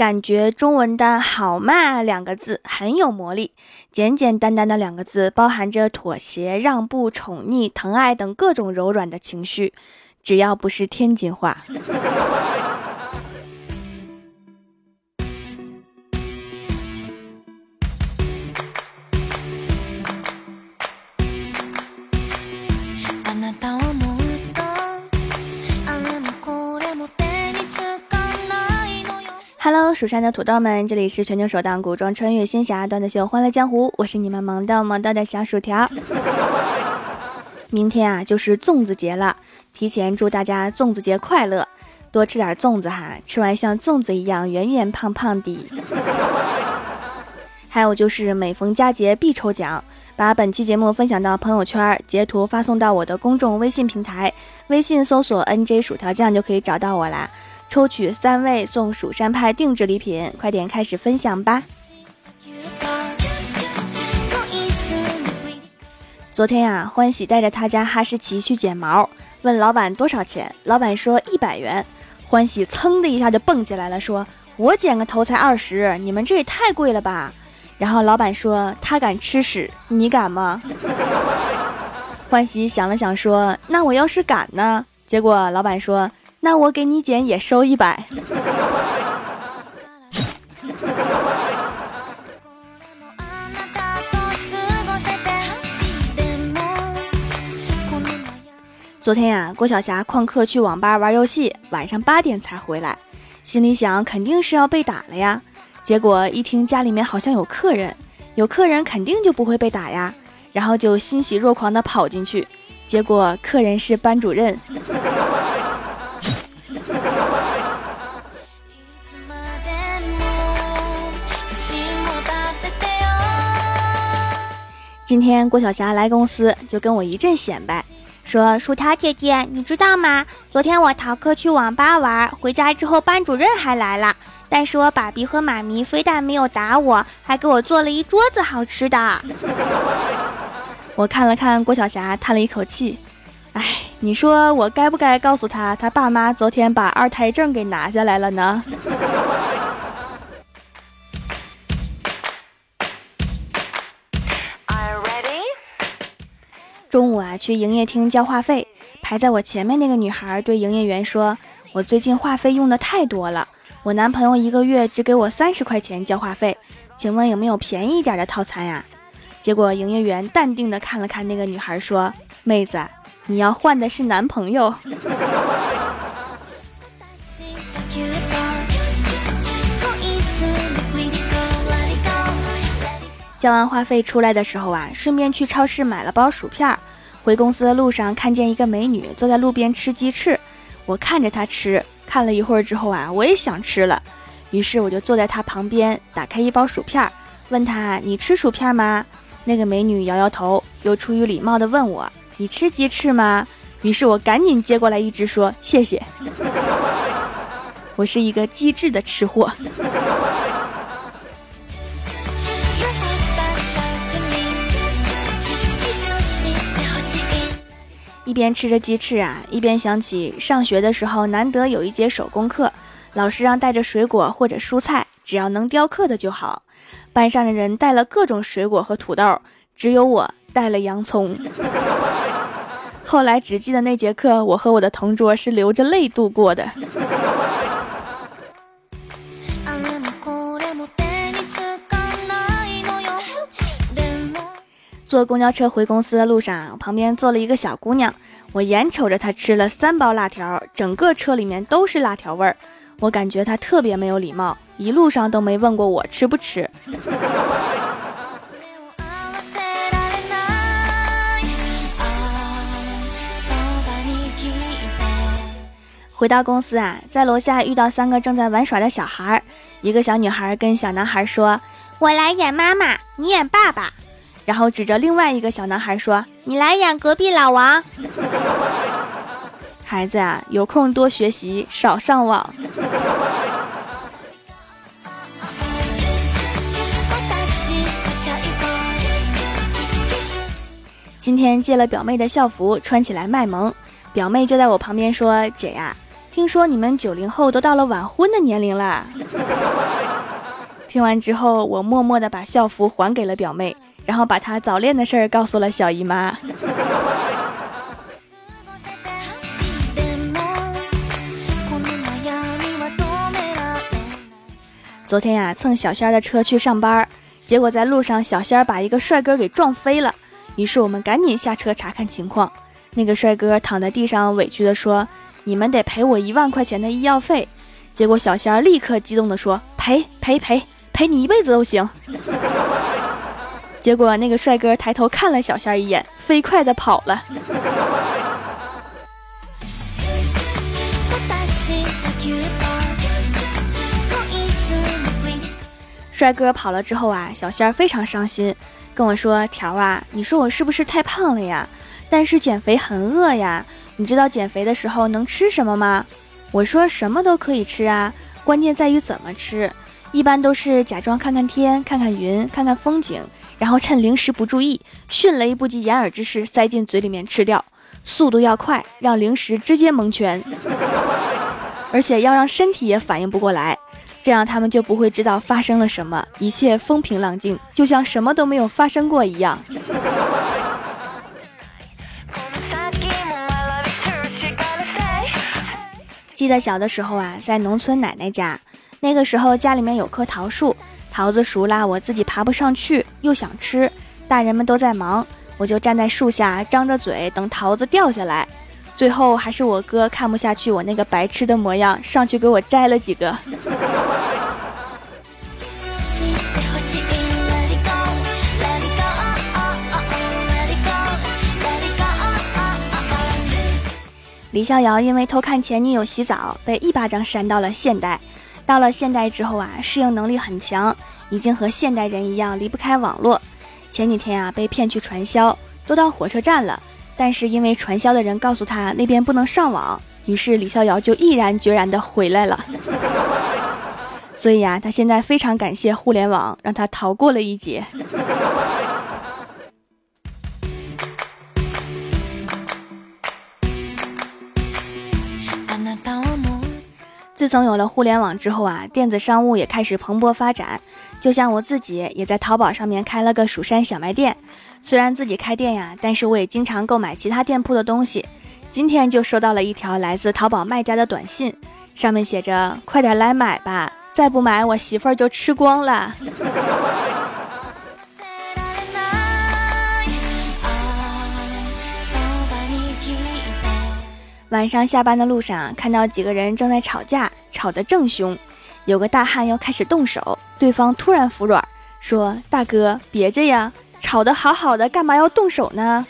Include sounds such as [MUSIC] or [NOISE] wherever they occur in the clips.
感觉中文的“好嘛”两个字很有魔力，简简单单的两个字，包含着妥协、让步、宠溺、疼爱等各种柔软的情绪，只要不是天津话。蜀山的土豆们，这里是全球首档古装穿越仙侠段子秀《欢乐江湖》，我是你们萌到萌到的小薯条。明天啊，就是粽子节了，提前祝大家粽子节快乐，多吃点粽子哈，吃完像粽子一样圆圆胖胖的。还有就是每逢佳节必抽奖，把本期节目分享到朋友圈，截图发送到我的公众微信平台，微信搜索 NJ 薯条酱就可以找到我啦。抽取三位送蜀山派定制礼品，快点开始分享吧！昨天呀，欢喜带着他家哈士奇去剪毛，问老板多少钱，老板说一百元。欢喜噌的一下就蹦起来了，说：“我剪个头才二十，你们这也太贵了吧？”然后老板说：“他敢吃屎，你敢吗？” [LAUGHS] 欢喜想了想说：“那我要是敢呢？”结果老板说。那我给你剪也收一百。昨天呀，郭晓霞旷课去网吧玩游戏，晚上八点才回来，心里想肯定是要被打了呀。结果一听家里面好像有客人，有客人肯定就不会被打呀，然后就欣喜若狂的跑进去，结果客人是班主任。今天郭晓霞来公司，就跟我一阵显摆，说：“薯条姐姐，你知道吗？昨天我逃课去网吧玩，回家之后班主任还来了，但是我爸比和妈咪非但没有打我，还给我做了一桌子好吃的。[LAUGHS] ”我看了看郭晓霞，叹了一口气：“哎，你说我该不该告诉他，他爸妈昨天把二胎证给拿下来了呢？”中午啊，去营业厅交话费，排在我前面那个女孩对营业员说：“我最近话费用的太多了，我男朋友一个月只给我三十块钱交话费，请问有没有便宜一点的套餐呀？”结果营业员淡定的看了看那个女孩，说：“妹子，你要换的是男朋友。”交完话费出来的时候啊，顺便去超市买了包薯片。回公司的路上看见一个美女坐在路边吃鸡翅，我看着她吃，看了一会儿之后啊，我也想吃了。于是我就坐在她旁边，打开一包薯片，问她：“你吃薯片吗？”那个美女摇摇头，又出于礼貌地问我：“你吃鸡翅吗？”于是我赶紧接过来一只，说：“谢谢。[LAUGHS] ”我是一个机智的吃货。一边吃着鸡翅啊，一边想起上学的时候，难得有一节手工课，老师让带着水果或者蔬菜，只要能雕刻的就好。班上的人带了各种水果和土豆，只有我带了洋葱。[LAUGHS] 后来只记得那节课，我和我的同桌是流着泪度过的。坐公交车回公司的路上，旁边坐了一个小姑娘，我眼瞅着她吃了三包辣条，整个车里面都是辣条味儿，我感觉她特别没有礼貌，一路上都没问过我吃不吃。回到公司啊，在楼下遇到三个正在玩耍的小孩儿，一个小女孩跟小男孩说：“我来演妈妈，你演爸爸。”然后指着另外一个小男孩说：“你来演隔壁老王。[LAUGHS] ”孩子啊，有空多学习，少上网。今天借了表妹的校服，穿起来卖萌。表妹就在我旁边说：“姐呀，听说你们九零后都到了晚婚的年龄啦。听完之后，我默默的把校服还给了表妹，然后把她早恋的事儿告诉了小姨妈。昨天呀，蹭小仙儿的车去上班，结果在路上小仙儿把一个帅哥给撞飞了。于是我们赶紧下车查看情况。那个帅哥躺在地上，委屈地说：“你们得赔我一万块钱的医药费。”结果小仙儿立刻激动地说：“赔赔赔赔你一辈子都行。”结果那个帅哥抬头看了小仙儿一眼，飞快的跑了。帅哥跑了之后啊，小仙儿非常伤心，跟我说：“条啊，你说我是不是太胖了呀？但是减肥很饿呀，你知道减肥的时候能吃什么吗？”我说：“什么都可以吃啊，关键在于怎么吃。一般都是假装看看天，看看云，看看风景，然后趁零食不注意，迅雷不及掩耳之势塞进嘴里面吃掉，速度要快，让零食直接蒙圈，[LAUGHS] 而且要让身体也反应不过来。”这样他们就不会知道发生了什么，一切风平浪静，就像什么都没有发生过一样。记得小的时候啊，在农村奶奶家，那个时候家里面有棵桃树，桃子熟了，我自己爬不上去，又想吃，大人们都在忙，我就站在树下，张着嘴等桃子掉下来。最后还是我哥看不下去我那个白痴的模样，上去给我摘了几个。[LAUGHS] 李逍遥因为偷看前女友洗澡，被一巴掌扇到了现代。到了现代之后啊，适应能力很强，已经和现代人一样离不开网络。前几天啊，被骗去传销，都到火车站了。但是因为传销的人告诉他那边不能上网，于是李逍遥就毅然决然的回来了。[LAUGHS] 所以啊，他现在非常感谢互联网，让他逃过了一劫。自从有了互联网之后啊，电子商务也开始蓬勃发展。就像我自己也在淘宝上面开了个蜀山小卖店。虽然自己开店呀，但是我也经常购买其他店铺的东西。今天就收到了一条来自淘宝卖家的短信，上面写着：“快点来买吧，再不买我媳妇儿就吃光了。”晚上下班的路上，看到几个人正在吵架，吵得正凶，有个大汉要开始动手，对方突然服软，说：“大哥，别这样。”吵得好好的，干嘛要动手呢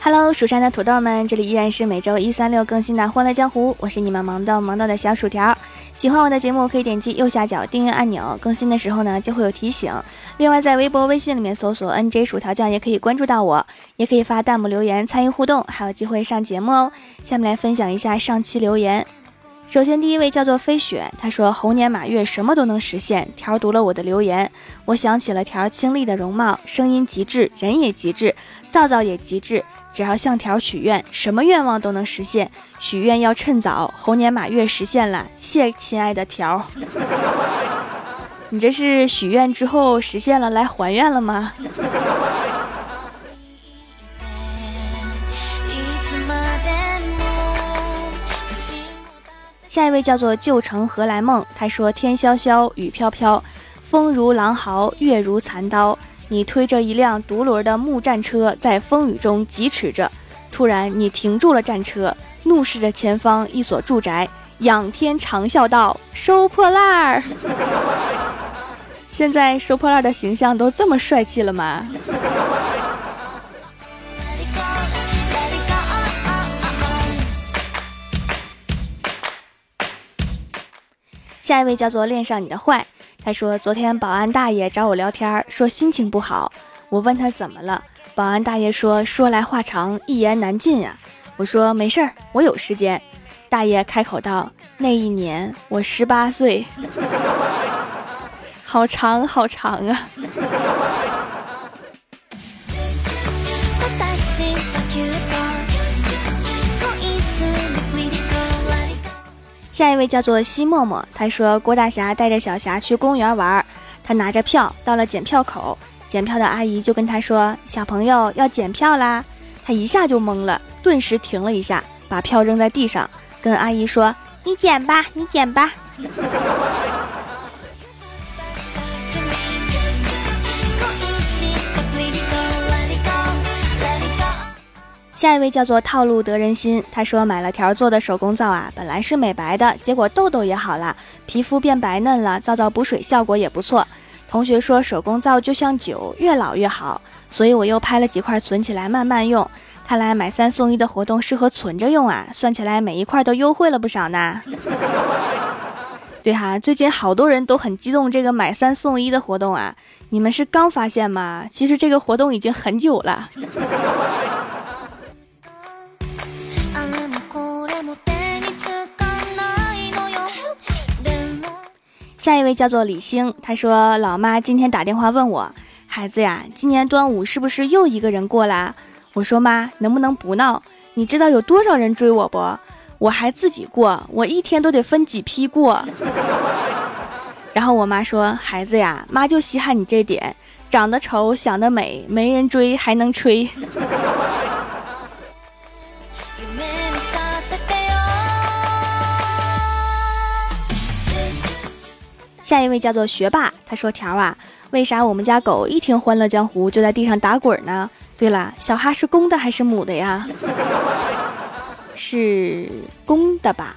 ？Hello，蜀山的土豆们，这里依然是每周一、三、六更新的《欢乐江湖》，我是你们萌豆萌豆的小薯条。喜欢我的节目，可以点击右下角订阅按钮，更新的时候呢就会有提醒。另外，在微博、微信里面搜索 “nj 薯条酱”也可以关注到我，也可以发弹幕留言参与互动，还有机会上节目哦。下面来分享一下上期留言。首先，第一位叫做飞雪，他说：“猴年马月什么都能实现。”条读了我的留言，我想起了条清丽的容貌，声音极致，人也极致，皂皂也极致。只要向条许愿，什么愿望都能实现。许愿要趁早，猴年马月实现了。谢亲爱的条，你这是许愿之后实现了，来还愿了吗？下一位叫做旧城何来梦，他说：“天萧萧，雨飘飘，风如狼嚎，月如残刀。你推着一辆独轮的木战车，在风雨中疾驰着。突然，你停住了战车，怒视着前方一所住宅，仰天长啸道：‘收破烂儿！’ [LAUGHS] 现在收破烂的形象都这么帅气了吗？”下一位叫做恋上你的坏，他说昨天保安大爷找我聊天，说心情不好。我问他怎么了，保安大爷说说来话长，一言难尽啊。我说没事儿，我有时间。大爷开口道：那一年我十八岁。[LAUGHS] 好长好长啊！下一位叫做西默默，他说郭大侠带着小霞去公园玩，他拿着票到了检票口，检票的阿姨就跟他说：“小朋友要检票啦！”他一下就懵了，顿时停了一下，把票扔在地上，跟阿姨说：“你检吧，你检吧。” [LAUGHS] 下一位叫做套路得人心，他说买了条做的手工皂啊，本来是美白的，结果痘痘也好了，皮肤变白嫩了，皂皂补水效果也不错。同学说手工皂就像酒，越老越好，所以我又拍了几块存起来慢慢用。看来买三送一的活动适合存着用啊，算起来每一块都优惠了不少呢。对哈，最近好多人都很激动这个买三送一的活动啊，你们是刚发现吗？其实这个活动已经很久了。下一位叫做李星，他说：“老妈今天打电话问我，孩子呀，今年端午是不是又一个人过啦？”我说：“妈，能不能不闹？你知道有多少人追我不？我还自己过，我一天都得分几批过。[LAUGHS] ”然后我妈说：“孩子呀，妈就稀罕你这点，长得丑，想得美，没人追还能吹。”下一位叫做学霸，他说：“条啊，为啥我们家狗一听《欢乐江湖》就在地上打滚呢？对了，小哈是公的还是母的呀？[LAUGHS] 是公的吧？”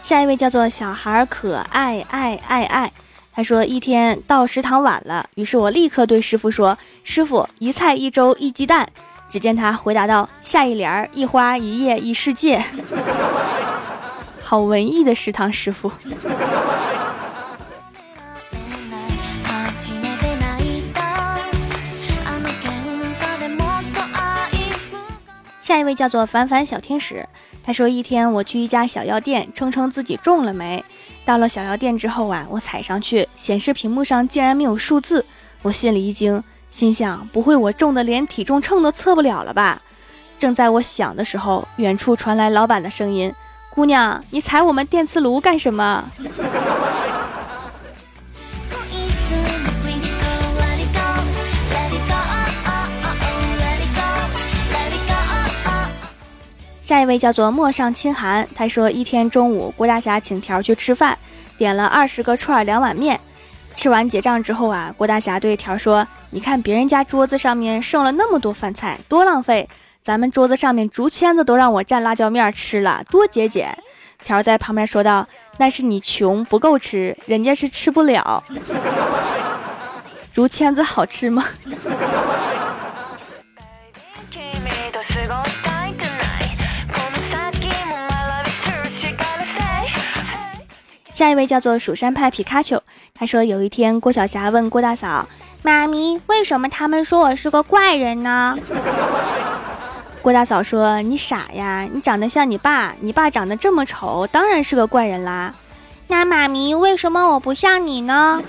下一位叫做小孩可爱爱爱爱，他说：“一天到食堂晚了，于是我立刻对师傅说：‘师傅，一菜一粥一鸡蛋。’”只见他回答道：“下一联儿，一花一叶一世界。[LAUGHS] ”好文艺的食堂师傅。[LAUGHS] 下一位叫做凡凡小天使，他说：“一天我去一家小药店，称称自己中了没。到了小药店之后啊，我踩上去，显示屏幕上竟然没有数字，我心里一惊。”心想：不会我重的连体重秤都测不了了吧？正在我想的时候，远处传来老板的声音：“姑娘，你踩我们电磁炉干什么？”下一位叫做陌上清寒，他说：一天中午，郭大侠请条去吃饭，点了二十个串儿两碗面。吃完结账之后啊，郭大侠对条说：“你看别人家桌子上面剩了那么多饭菜，多浪费！咱们桌子上面竹签子都让我蘸辣椒面吃了，多节俭！”条在旁边说道：“那是你穷不够吃，人家是吃不了。竹签子好吃吗？”下一位叫做蜀山派皮卡丘，他说有一天郭晓霞问郭大嫂：“妈咪，为什么他们说我是个怪人呢？” [LAUGHS] 郭大嫂说：“你傻呀，你长得像你爸，你爸长得这么丑，当然是个怪人啦。”那妈咪，为什么我不像你呢？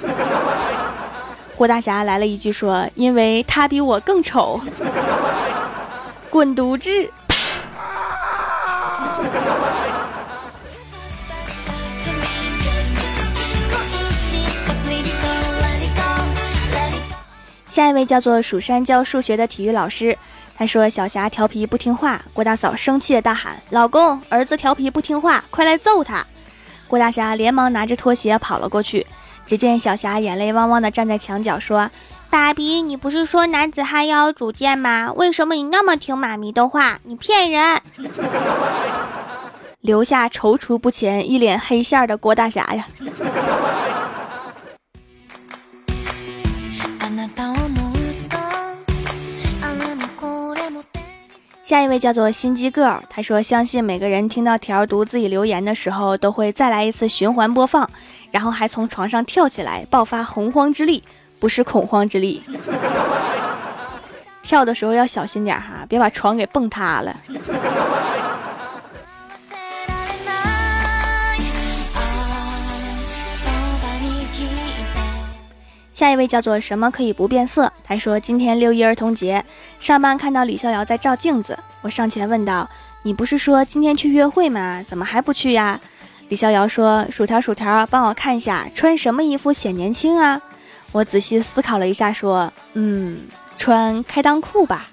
[LAUGHS] 郭大侠来了一句说：“因为他比我更丑。[LAUGHS] ”滚犊子！下一位叫做蜀山教数学的体育老师，他说小霞调皮不听话，郭大嫂生气的大喊：“老公，儿子调皮不听话，快来揍他！”郭大侠连忙拿着拖鞋跑了过去，只见小霞眼泪汪汪的站在墙角说：“爸比，你不是说男子汉要有主见吗？为什么你那么听妈咪的话？你骗人！”留下踌躇不前、一脸黑线的郭大侠呀。下一位叫做心机 girl，他说相信每个人听到条读自己留言的时候，都会再来一次循环播放，然后还从床上跳起来，爆发洪荒之力，不是恐慌之力。[LAUGHS] 跳的时候要小心点哈，别把床给蹦塌了。下一位叫做什么可以不变色？他说今天六一儿童节，上班看到李逍遥在照镜子，我上前问道：“你不是说今天去约会吗？怎么还不去呀？”李逍遥说：“薯条，薯条，帮我看一下穿什么衣服显年轻啊？”我仔细思考了一下，说：“嗯，穿开裆裤吧。”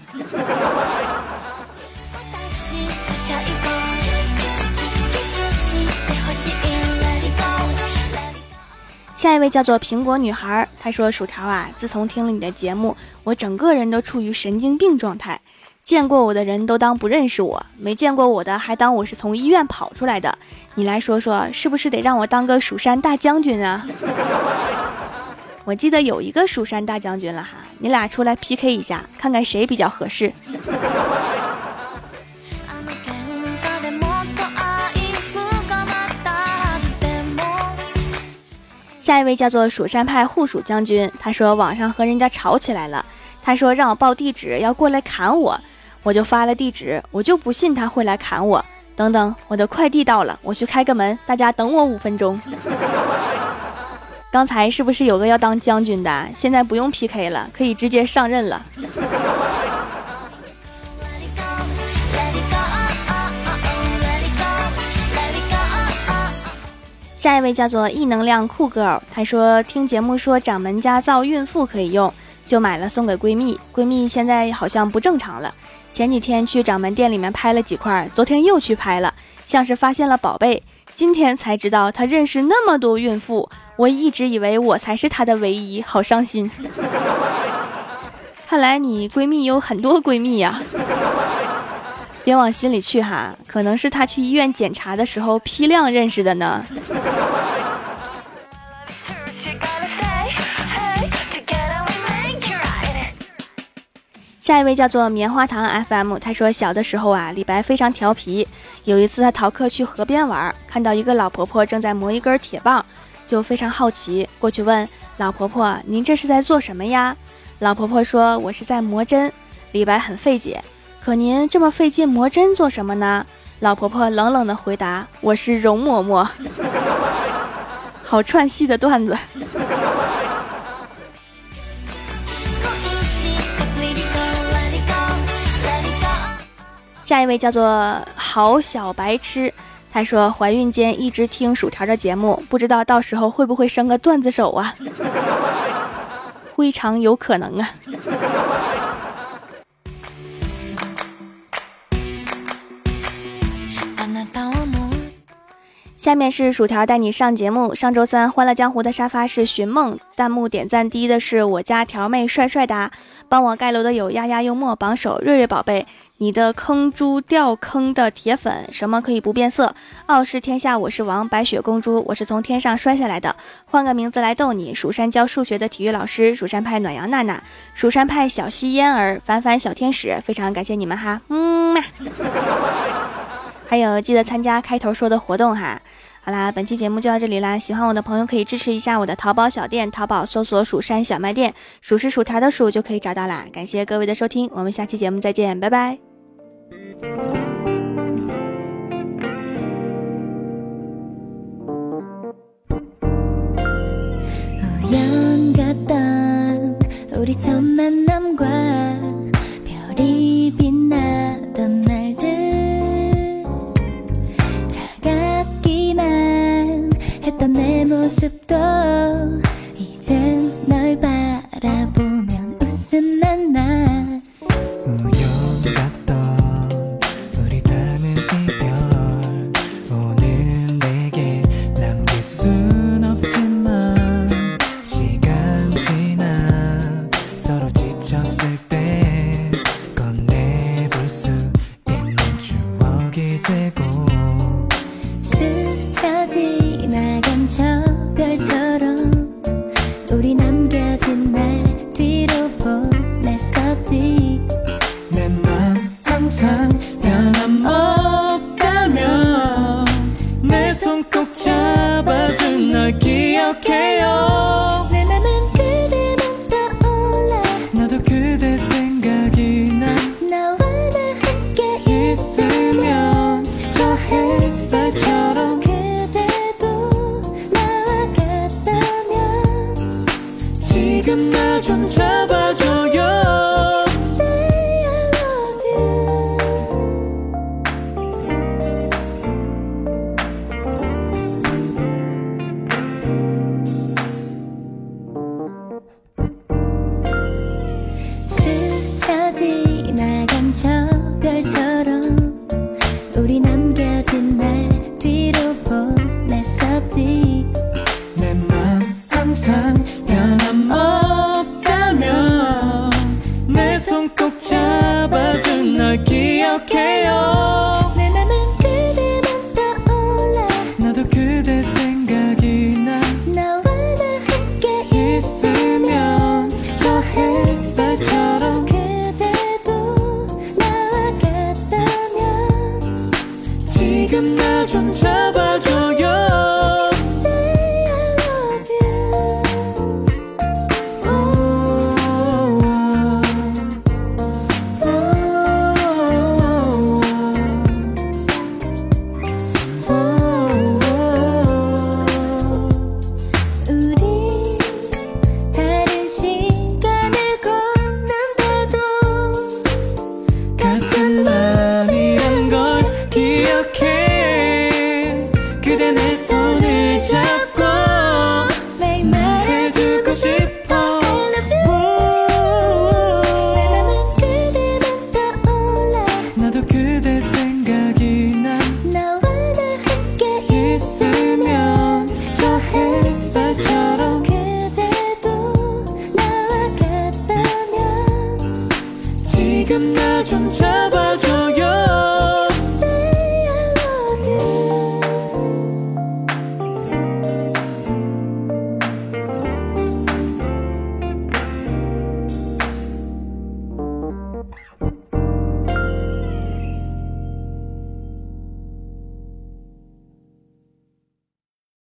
下一位叫做苹果女孩，她说：“薯条啊，自从听了你的节目，我整个人都处于神经病状态。见过我的人都当不认识我，没见过我的还当我是从医院跑出来的。你来说说，是不是得让我当个蜀山大将军啊？我记得有一个蜀山大将军了哈，你俩出来 PK 一下，看看谁比较合适。”下一位叫做蜀山派护蜀将军，他说网上和人家吵起来了，他说让我报地址要过来砍我，我就发了地址，我就不信他会来砍我。等等，我的快递到了，我去开个门，大家等我五分钟。刚才是不是有个要当将军的？现在不用 PK 了，可以直接上任了。下一位叫做异能量酷 girl，她说听节目说掌门家皂孕妇可以用，就买了送给闺蜜。闺蜜现在好像不正常了，前几天去掌门店里面拍了几块，昨天又去拍了，像是发现了宝贝。今天才知道她认识那么多孕妇，我一直以为我才是她的唯一，好伤心。[LAUGHS] 看来你闺蜜有很多闺蜜呀。别往心里去哈，可能是他去医院检查的时候批量认识的呢。下一位叫做棉花糖 FM，他说小的时候啊，李白非常调皮。有一次他逃课去河边玩，看到一个老婆婆正在磨一根铁棒，就非常好奇，过去问老婆婆：“您这是在做什么呀？”老婆婆说：“我是在磨针。”李白很费解。可您这么费劲磨针做什么呢？老婆婆冷冷的回答：“我是容嬷嬷。[LAUGHS] ”好串戏的段子。下一位叫做好小白痴，他说怀孕间一直听薯条的节目，不知道到时候会不会生个段子手啊？[LAUGHS] 非常有可能啊。下面是薯条带你上节目。上周三《欢乐江湖》的沙发是寻梦，弹幕点赞第一的是我家条妹帅帅哒，帮我盖楼的有丫丫幽默榜首瑞瑞宝贝，你的坑猪掉坑的铁粉，什么可以不变色？傲视天下我是王，白雪公主我是从天上摔下来的，换个名字来逗你。蜀山教数学的体育老师，蜀山派暖阳娜娜，蜀山派小溪嫣儿，凡凡小天使，非常感谢你们哈，嗯嘛。还有记得参加开头说的活动哈。好啦，本期节目就到这里啦。喜欢我的朋友可以支持一下我的淘宝小店，淘宝搜索“蜀山小卖店”，数是薯条的数就可以找到啦。感谢各位的收听，我们下期节目再见，拜拜。oh, yeah,